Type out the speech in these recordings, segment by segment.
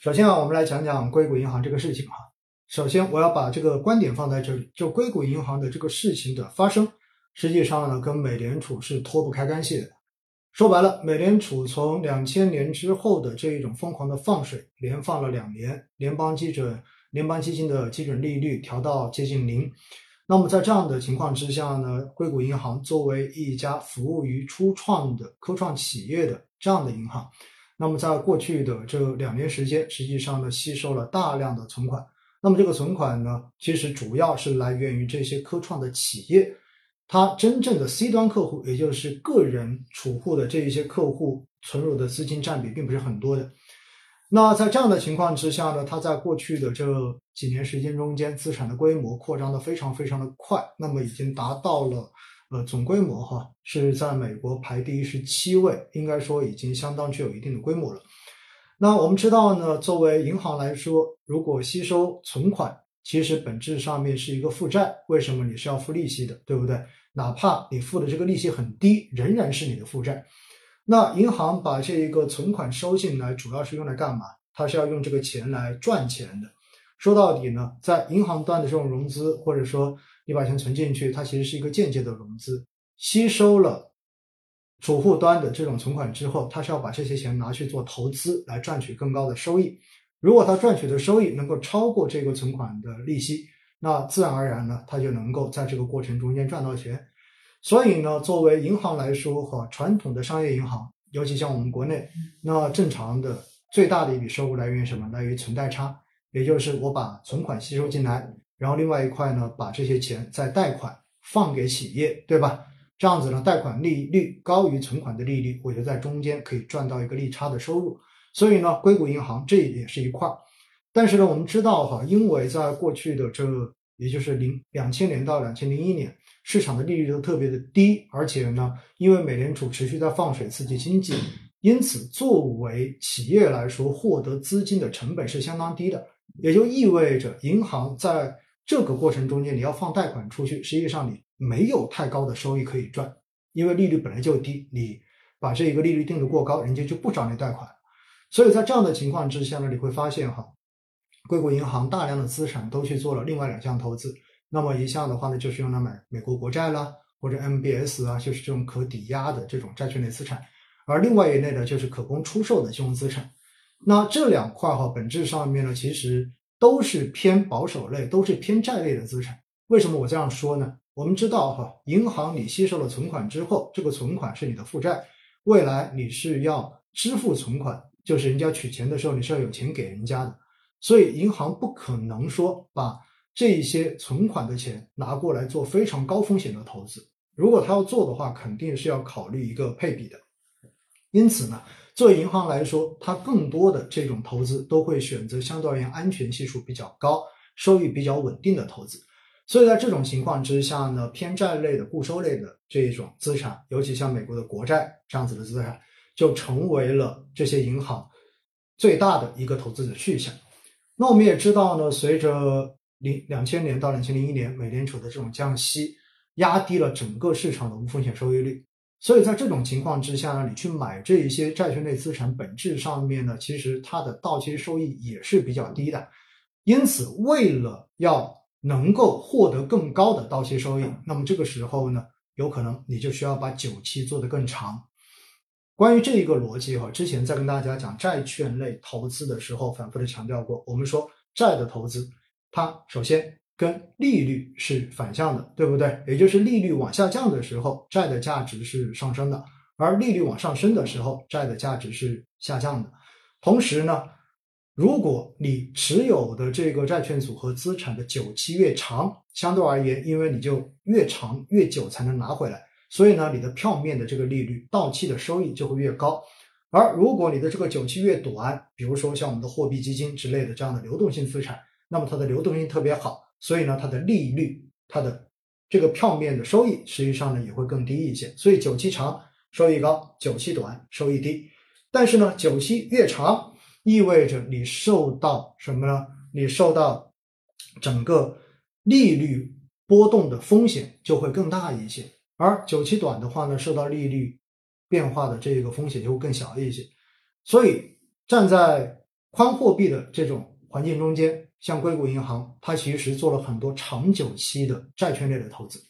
首先啊，我们来讲讲硅谷银行这个事情哈。首先，我要把这个观点放在这里，就硅谷银行的这个事情的发生，实际上呢，跟美联储是脱不开干系的。说白了，美联储从两千年之后的这一种疯狂的放水，连放了两年，联邦基准、联邦基金的基准利率调到接近零。那么在这样的情况之下呢，硅谷银行作为一家服务于初创的科创企业的这样的银行，那么在过去的这两年时间，实际上呢，吸收了大量的存款。那么这个存款呢，其实主要是来源于这些科创的企业。它真正的 C 端客户，也就是个人储户的这一些客户存入的资金占比，并不是很多的。那在这样的情况之下呢，它在过去的这几年时间中间，资产的规模扩张的非常非常的快，那么已经达到了呃总规模哈，是在美国排第十七位，应该说已经相当具有一定的规模了。那我们知道呢，作为银行来说，如果吸收存款。其实本质上面是一个负债，为什么你是要付利息的，对不对？哪怕你付的这个利息很低，仍然是你的负债。那银行把这一个存款收进来，主要是用来干嘛？它是要用这个钱来赚钱的。说到底呢，在银行端的这种融资，或者说你把钱存进去，它其实是一个间接的融资，吸收了储户端的这种存款之后，它是要把这些钱拿去做投资，来赚取更高的收益。如果它赚取的收益能够超过这个存款的利息，那自然而然呢，它就能够在这个过程中间赚到钱。所以呢，作为银行来说，哈，传统的商业银行，尤其像我们国内，那正常的最大的一笔收入来源于什么？来源于存贷差，也就是我把存款吸收进来，然后另外一块呢，把这些钱再贷款放给企业，对吧？这样子呢，贷款利率高于存款的利率，我就在中间可以赚到一个利差的收入。所以呢，硅谷银行这也是一块儿，但是呢，我们知道哈，因为在过去的这，也就是零两千年到两千零一年，市场的利率都特别的低，而且呢，因为美联储持续在放水刺激经济，因此作为企业来说，获得资金的成本是相当低的，也就意味着银行在这个过程中间，你要放贷款出去，实际上你没有太高的收益可以赚，因为利率本来就低，你把这一个利率定的过高，人家就不找你贷款。所以在这样的情况之下呢，你会发现哈，硅谷银行大量的资产都去做了另外两项投资。那么一项的话呢，就是用来买美国国债啦，或者 MBS 啊，就是这种可抵押的这种债券类资产。而另外一类呢，就是可供出售的金融资产。那这两块哈，本质上面呢，其实都是偏保守类，都是偏债类的资产。为什么我这样说呢？我们知道哈，银行你吸收了存款之后，这个存款是你的负债，未来你是要支付存款。就是人家取钱的时候，你是要有钱给人家的，所以银行不可能说把这一些存款的钱拿过来做非常高风险的投资。如果他要做的话，肯定是要考虑一个配比的。因此呢，作为银行来说，它更多的这种投资都会选择相对而言安全系数比较高、收益比较稳定的投资。所以在这种情况之下呢，偏债类的固收类的这一种资产，尤其像美国的国债这样子的资产。就成为了这些银行最大的一个投资的去向。那我们也知道呢，随着零两千年到两千零一年美联储的这种降息，压低了整个市场的无风险收益率。所以在这种情况之下呢，你去买这一些债券类资产，本质上面呢，其实它的到期收益也是比较低的。因此，为了要能够获得更高的到期收益，那么这个时候呢，有可能你就需要把久期做得更长。关于这一个逻辑哈，之前在跟大家讲债券类投资的时候，反复的强调过。我们说债的投资，它首先跟利率是反向的，对不对？也就是利率往下降的时候，债的价值是上升的；而利率往上升的时候，债的价值是下降的。同时呢，如果你持有的这个债券组合资产的久期越长，相对而言，因为你就越长越久才能拿回来。所以呢，你的票面的这个利率到期的收益就会越高，而如果你的这个久期越短，比如说像我们的货币基金之类的这样的流动性资产，那么它的流动性特别好，所以呢，它的利率、它的这个票面的收益实际上呢也会更低一些。所以久期长收益高，久期短收益低。但是呢，久期越长，意味着你受到什么呢？你受到整个利率波动的风险就会更大一些。而久期短的话呢，受到利率变化的这个风险就会更小一些。所以站在宽货币的这种环境中间，像硅谷银行，它其实做了很多长久期的债券类的投资。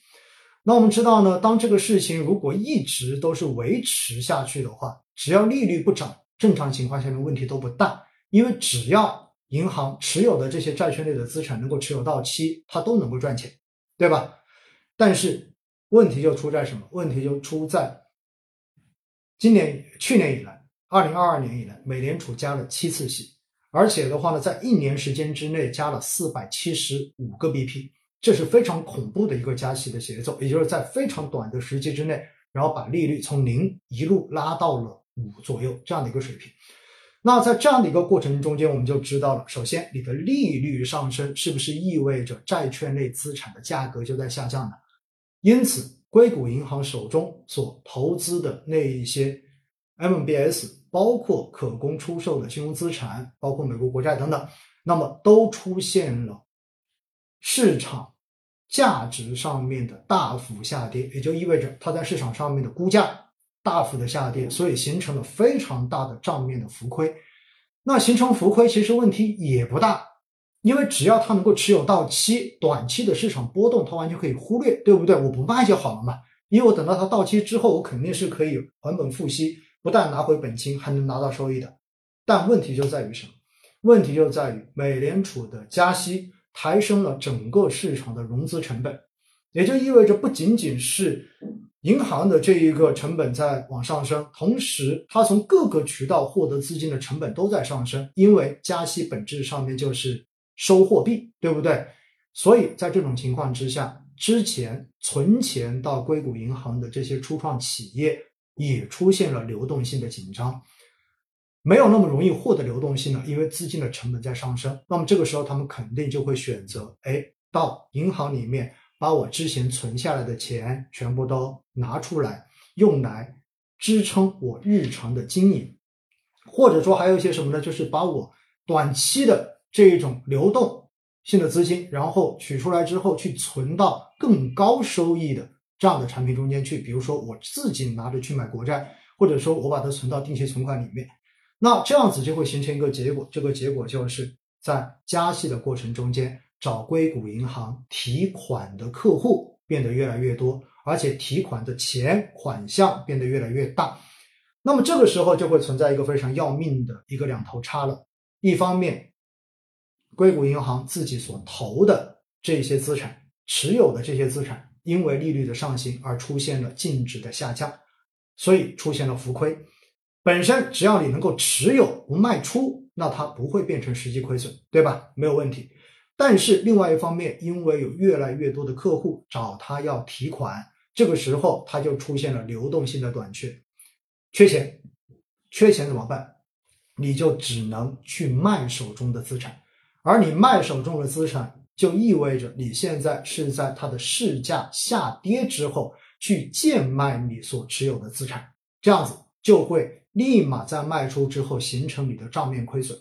那我们知道呢，当这个事情如果一直都是维持下去的话，只要利率不涨，正常情况下面问题都不大，因为只要银行持有的这些债券类的资产能够持有到期，它都能够赚钱，对吧？但是问题就出在什么？问题就出在今年、去年以来，二零二二年以来，美联储加了七次息，而且的话呢，在一年时间之内加了四百七十五个 BP。这是非常恐怖的一个加息的节奏，也就是在非常短的时间之内，然后把利率从零一路拉到了五左右这样的一个水平。那在这样的一个过程中间，我们就知道了，首先你的利率上升，是不是意味着债券类资产的价格就在下降呢？因此，硅谷银行手中所投资的那一些 MBS，包括可供出售的金融资产，包括美国国债等等，那么都出现了。市场价值上面的大幅下跌，也就意味着它在市场上面的估价大幅的下跌，所以形成了非常大的账面的浮亏。那形成浮亏其实问题也不大，因为只要它能够持有到期，短期的市场波动它完全可以忽略，对不对？我不卖就好了嘛，因为我等到它到期之后，我肯定是可以还本付息，不但拿回本金，还能拿到收益的。但问题就在于什么？问题就在于美联储的加息。抬升了整个市场的融资成本，也就意味着不仅仅是银行的这一个成本在往上升，同时它从各个渠道获得资金的成本都在上升，因为加息本质上面就是收货币，对不对？所以在这种情况之下，之前存钱到硅谷银行的这些初创企业也出现了流动性的紧张。没有那么容易获得流动性了，因为资金的成本在上升。那么这个时候，他们肯定就会选择，哎，到银行里面把我之前存下来的钱全部都拿出来，用来支撑我日常的经营，或者说还有一些什么呢？就是把我短期的这一种流动性的资金，然后取出来之后去存到更高收益的这样的产品中间去，比如说我自己拿着去买国债，或者说我把它存到定期存款里面。那这样子就会形成一个结果，这个结果就是在加息的过程中间，找硅谷银行提款的客户变得越来越多，而且提款的钱款项变得越来越大。那么这个时候就会存在一个非常要命的一个两头差了。一方面，硅谷银行自己所投的这些资产、持有的这些资产，因为利率的上行而出现了净值的下降，所以出现了浮亏。本身只要你能够持有不卖出，那它不会变成实际亏损，对吧？没有问题。但是另外一方面，因为有越来越多的客户找他要提款，这个时候他就出现了流动性的短缺，缺钱，缺钱怎么办？你就只能去卖手中的资产，而你卖手中的资产，就意味着你现在是在它的市价下跌之后去贱卖你所持有的资产，这样子就会。立马在卖出之后形成你的账面亏损。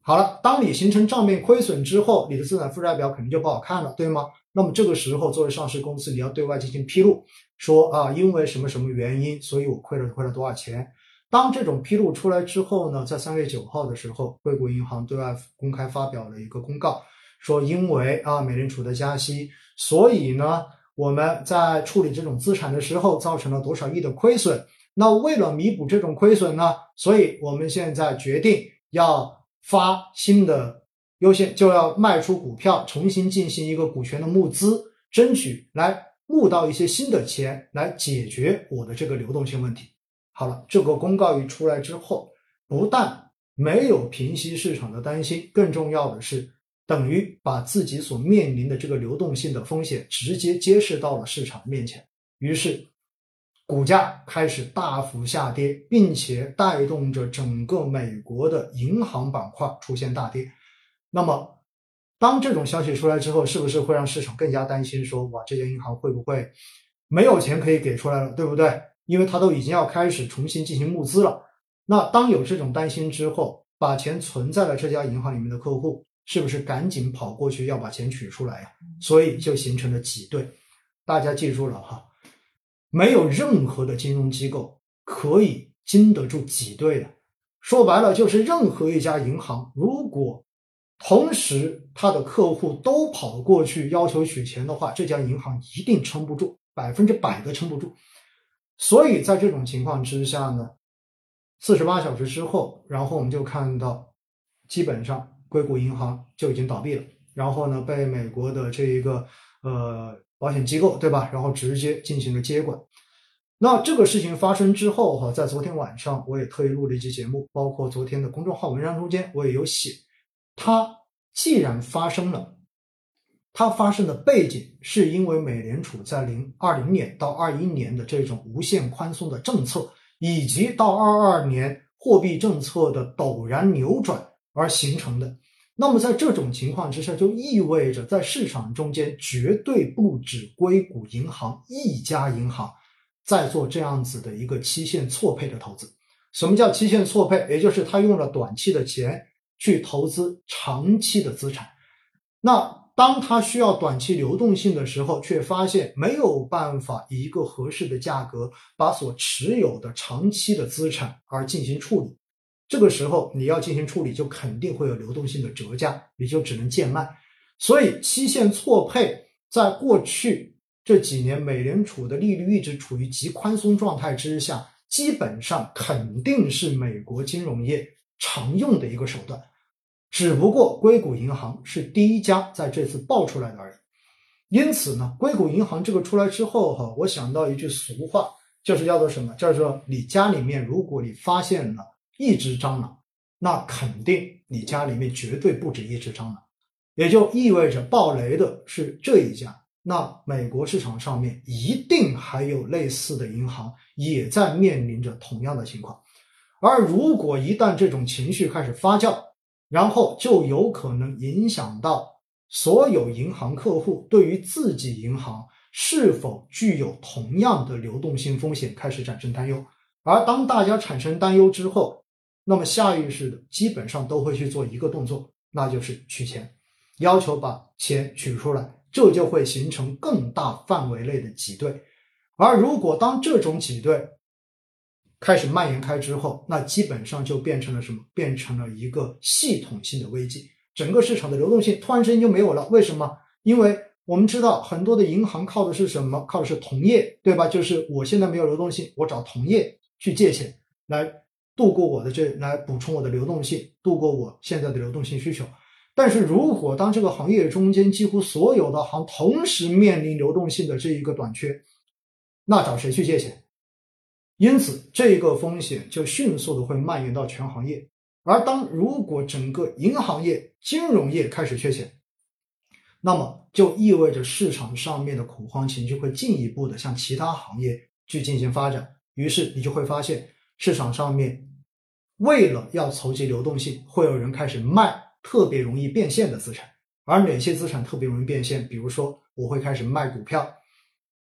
好了，当你形成账面亏损之后，你的资产负债表肯定就不好看了，对吗？那么这个时候，作为上市公司，你要对外进行披露，说啊，因为什么什么原因，所以我亏了亏了多少钱。当这种披露出来之后呢，在三月九号的时候，硅谷银行对外公开发表了一个公告，说因为啊美联储的加息，所以呢我们在处理这种资产的时候造成了多少亿的亏损。那为了弥补这种亏损呢，所以我们现在决定要发新的优先，就要卖出股票，重新进行一个股权的募资，争取来募到一些新的钱，来解决我的这个流动性问题。好了，这个公告一出来之后，不但没有平息市场的担心，更重要的是，等于把自己所面临的这个流动性的风险直接揭示到了市场面前，于是。股价开始大幅下跌，并且带动着整个美国的银行板块出现大跌。那么，当这种消息出来之后，是不是会让市场更加担心？说哇，这家银行会不会没有钱可以给出来了，对不对？因为它都已经要开始重新进行募资了。那当有这种担心之后，把钱存在了这家银行里面的客户，是不是赶紧跑过去要把钱取出来呀？所以就形成了挤兑。大家记住了哈。没有任何的金融机构可以经得住挤兑的。说白了就是任何一家银行，如果同时他的客户都跑过去要求取钱的话，这家银行一定撑不住，百分之百的撑不住。所以在这种情况之下呢，四十八小时之后，然后我们就看到，基本上硅谷银行就已经倒闭了，然后呢被美国的这一个呃保险机构对吧，然后直接进行了接管。那这个事情发生之后哈，在昨天晚上我也特意录了一期节目，包括昨天的公众号文章中间我也有写，它既然发生了。它发生的背景是因为美联储在零二零年到二一年的这种无限宽松的政策，以及到二二年货币政策的陡然扭转而形成的。那么在这种情况之下，就意味着在市场中间绝对不止硅谷银行一家银行在做这样子的一个期限错配的投资。什么叫期限错配？也就是他用了短期的钱去投资长期的资产。那当他需要短期流动性的时候，却发现没有办法以一个合适的价格把所持有的长期的资产而进行处理。这个时候你要进行处理，就肯定会有流动性的折价，你就只能贱卖。所以期限错配在过去这几年，美联储的利率一直处于极宽松状态之下，基本上肯定是美国金融业常用的一个手段。只不过硅谷银行是第一家在这次爆出来的而已，因此呢，硅谷银行这个出来之后哈，我想到一句俗话，就是叫做什么？叫做你家里面如果你发现了一只蟑螂，那肯定你家里面绝对不止一只蟑螂，也就意味着爆雷的是这一家。那美国市场上面一定还有类似的银行也在面临着同样的情况，而如果一旦这种情绪开始发酵，然后就有可能影响到所有银行客户对于自己银行是否具有同样的流动性风险开始产生担忧，而当大家产生担忧之后，那么下意识的基本上都会去做一个动作，那就是取钱，要求把钱取出来，这就会形成更大范围内的挤兑，而如果当这种挤兑，开始蔓延开之后，那基本上就变成了什么？变成了一个系统性的危机，整个市场的流动性突然之间就没有了。为什么？因为我们知道很多的银行靠的是什么？靠的是同业，对吧？就是我现在没有流动性，我找同业去借钱来度过我的这，来补充我的流动性，度过我现在的流动性需求。但是如果当这个行业中间几乎所有的行同时面临流动性的这一个短缺，那找谁去借钱？因此，这个风险就迅速的会蔓延到全行业。而当如果整个银行业、金融业开始缺钱，那么就意味着市场上面的恐慌情绪会进一步的向其他行业去进行发展。于是你就会发现，市场上面为了要筹集流动性，会有人开始卖特别容易变现的资产。而哪些资产特别容易变现？比如说，我会开始卖股票，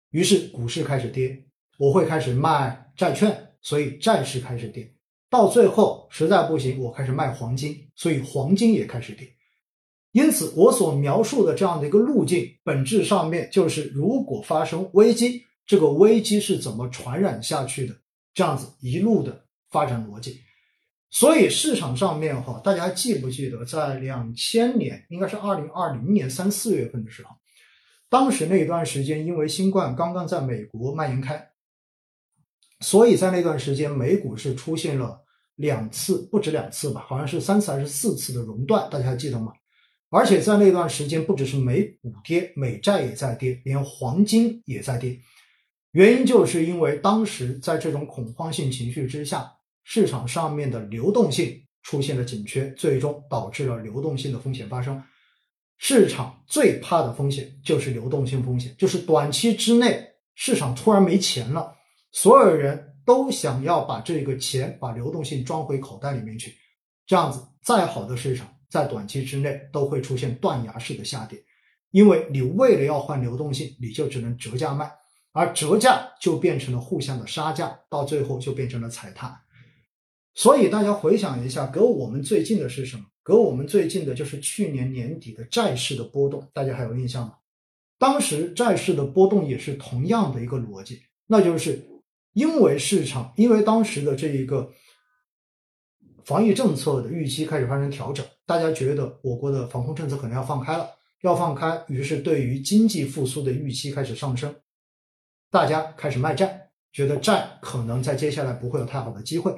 于是股市开始跌。我会开始卖债券，所以债市开始跌，到最后实在不行，我开始卖黄金，所以黄金也开始跌。因此，我所描述的这样的一个路径，本质上面就是如果发生危机，这个危机是怎么传染下去的，这样子一路的发展逻辑。所以市场上面哈，大家还记不记得，在两千年，应该是二零二零年三四月份的时候，当时那一段时间，因为新冠刚刚在美国蔓延开。所以在那段时间，美股是出现了两次，不止两次吧，好像是三次还是四次的熔断，大家还记得吗？而且在那段时间，不只是美股跌，美债也在跌，连黄金也在跌。原因就是因为当时在这种恐慌性情绪之下，市场上面的流动性出现了紧缺，最终导致了流动性的风险发生。市场最怕的风险就是流动性风险，就是短期之内市场突然没钱了。所有人都想要把这个钱、把流动性装回口袋里面去，这样子再好的市场，在短期之内都会出现断崖式的下跌，因为你为了要换流动性，你就只能折价卖，而折价就变成了互相的杀价，到最后就变成了踩踏。所以大家回想一下，隔我们最近的是什么？隔我们最近的就是去年年底的债市的波动，大家还有印象吗？当时债市的波动也是同样的一个逻辑，那就是。因为市场，因为当时的这一个防疫政策的预期开始发生调整，大家觉得我国的防控政策可能要放开了，要放开，于是对于经济复苏的预期开始上升，大家开始卖债，觉得债可能在接下来不会有太好的机会。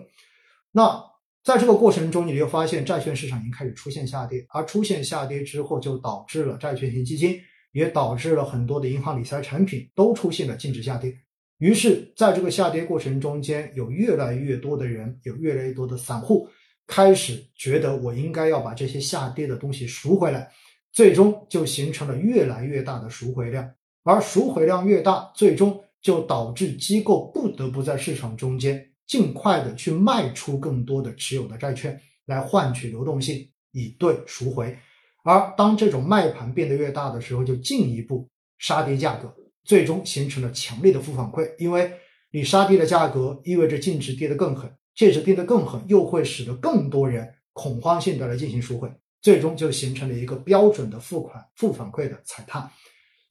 那在这个过程中，你就发现债券市场已经开始出现下跌，而出现下跌之后，就导致了债券型基金，也导致了很多的银行理财产品都出现了净值下跌。于是，在这个下跌过程中间，有越来越多的人，有越来越多的散户。开始觉得我应该要把这些下跌的东西赎回来，最终就形成了越来越大的赎回量，而赎回量越大，最终就导致机构不得不在市场中间尽快的去卖出更多的持有的债券，来换取流动性，以对赎回。而当这种卖盘变得越大的时候，就进一步杀跌价格，最终形成了强烈的负反馈，因为你杀跌的价格意味着净值跌得更狠。借值跌得更狠，又会使得更多人恐慌性的来进行赎回，最终就形成了一个标准的付款负反馈的踩踏。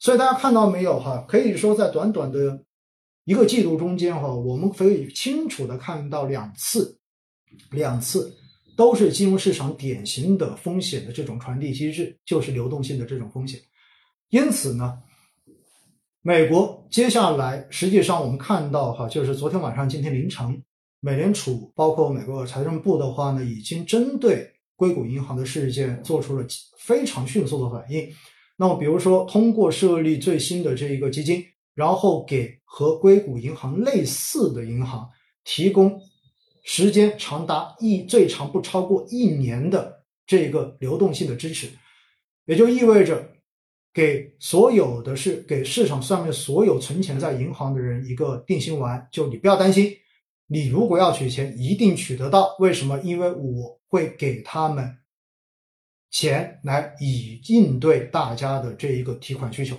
所以大家看到没有哈？可以说在短短的一个季度中间哈，我们可以清楚的看到两次，两次都是金融市场典型的风险的这种传递机制，就是流动性的这种风险。因此呢，美国接下来实际上我们看到哈，就是昨天晚上、今天凌晨。美联储包括美国财政部的话呢，已经针对硅谷银行的事件做出了非常迅速的反应。那么，比如说通过设立最新的这一个基金，然后给和硅谷银行类似的银行提供时间长达一最长不超过一年的这个流动性的支持，也就意味着给所有的是给市场上面所有存钱在银行的人一个定心丸，就你不要担心。你如果要取钱，一定取得到。为什么？因为我会给他们钱来以应对大家的这一个提款需求，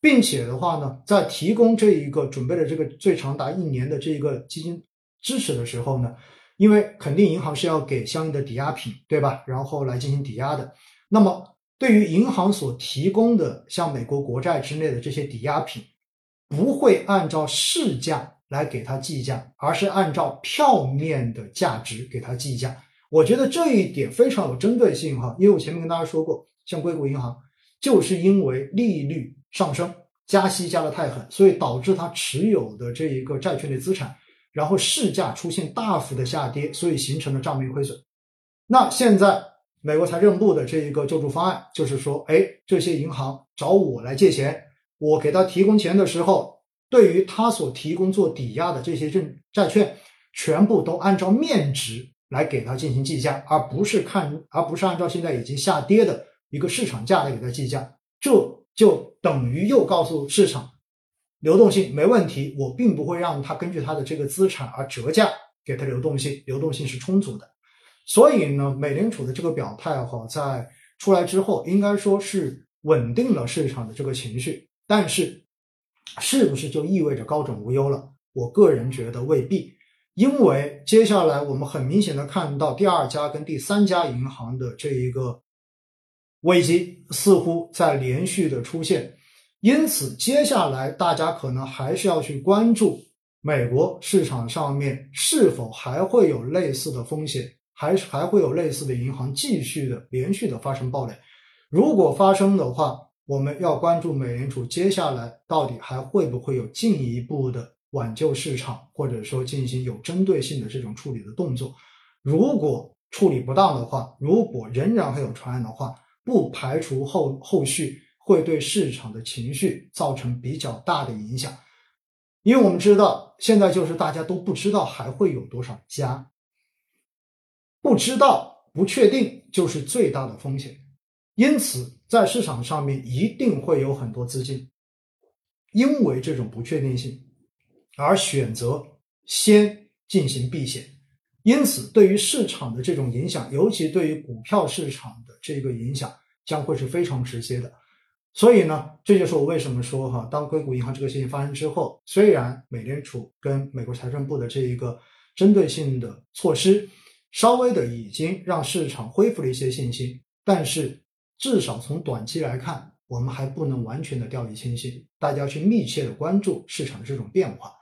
并且的话呢，在提供这一个准备的这个最长达一年的这一个基金支持的时候呢，因为肯定银行是要给相应的抵押品，对吧？然后来进行抵押的。那么对于银行所提供的像美国国债之类的这些抵押品，不会按照市价。来给它计价，而是按照票面的价值给它计价。我觉得这一点非常有针对性哈，因为我前面跟大家说过，像硅谷银行就是因为利率上升，加息加的太狠，所以导致它持有的这一个债券的资产，然后市价出现大幅的下跌，所以形成了账面亏损。那现在美国财政部的这一个救助方案就是说，哎，这些银行找我来借钱，我给他提供钱的时候。对于他所提供做抵押的这些证债券，全部都按照面值来给它进行计价，而不是看，而不是按照现在已经下跌的一个市场价来给它计价。这就等于又告诉市场，流动性没问题，我并不会让它根据它的这个资产而折价给它流动性，流动性是充足的。所以呢，美联储的这个表态哈，在出来之后，应该说是稳定了市场的这个情绪，但是。是不是就意味着高枕无忧了？我个人觉得未必，因为接下来我们很明显的看到第二家跟第三家银行的这一个危机似乎在连续的出现，因此接下来大家可能还是要去关注美国市场上面是否还会有类似的风险，还是还会有类似的银行继续的连续的发生暴雷，如果发生的话。我们要关注美联储接下来到底还会不会有进一步的挽救市场，或者说进行有针对性的这种处理的动作。如果处理不当的话，如果仍然还有传染的话，不排除后后续会对市场的情绪造成比较大的影响。因为我们知道，现在就是大家都不知道还会有多少家，不知道、不确定就是最大的风险。因此，在市场上面一定会有很多资金，因为这种不确定性而选择先进行避险。因此，对于市场的这种影响，尤其对于股票市场的这个影响，将会是非常直接的。所以呢，这就是我为什么说哈，当硅谷银行这个事情发生之后，虽然美联储跟美国财政部的这一个针对性的措施，稍微的已经让市场恢复了一些信心，但是。至少从短期来看，我们还不能完全的掉以轻心，大家去密切的关注市场的这种变化。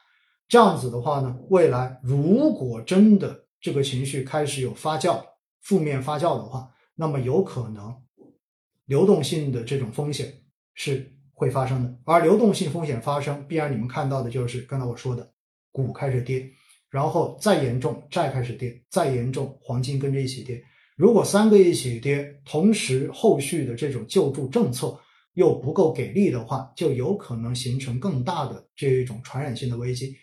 这样子的话呢，未来如果真的这个情绪开始有发酵、负面发酵的话，那么有可能流动性的这种风险是会发生的。而流动性风险发生，必然你们看到的就是刚才我说的，股开始跌，然后再严重债开始跌，再严重黄金跟着一起跌。如果三个一起跌，同时后续的这种救助政策又不够给力的话，就有可能形成更大的这一种传染性的危机。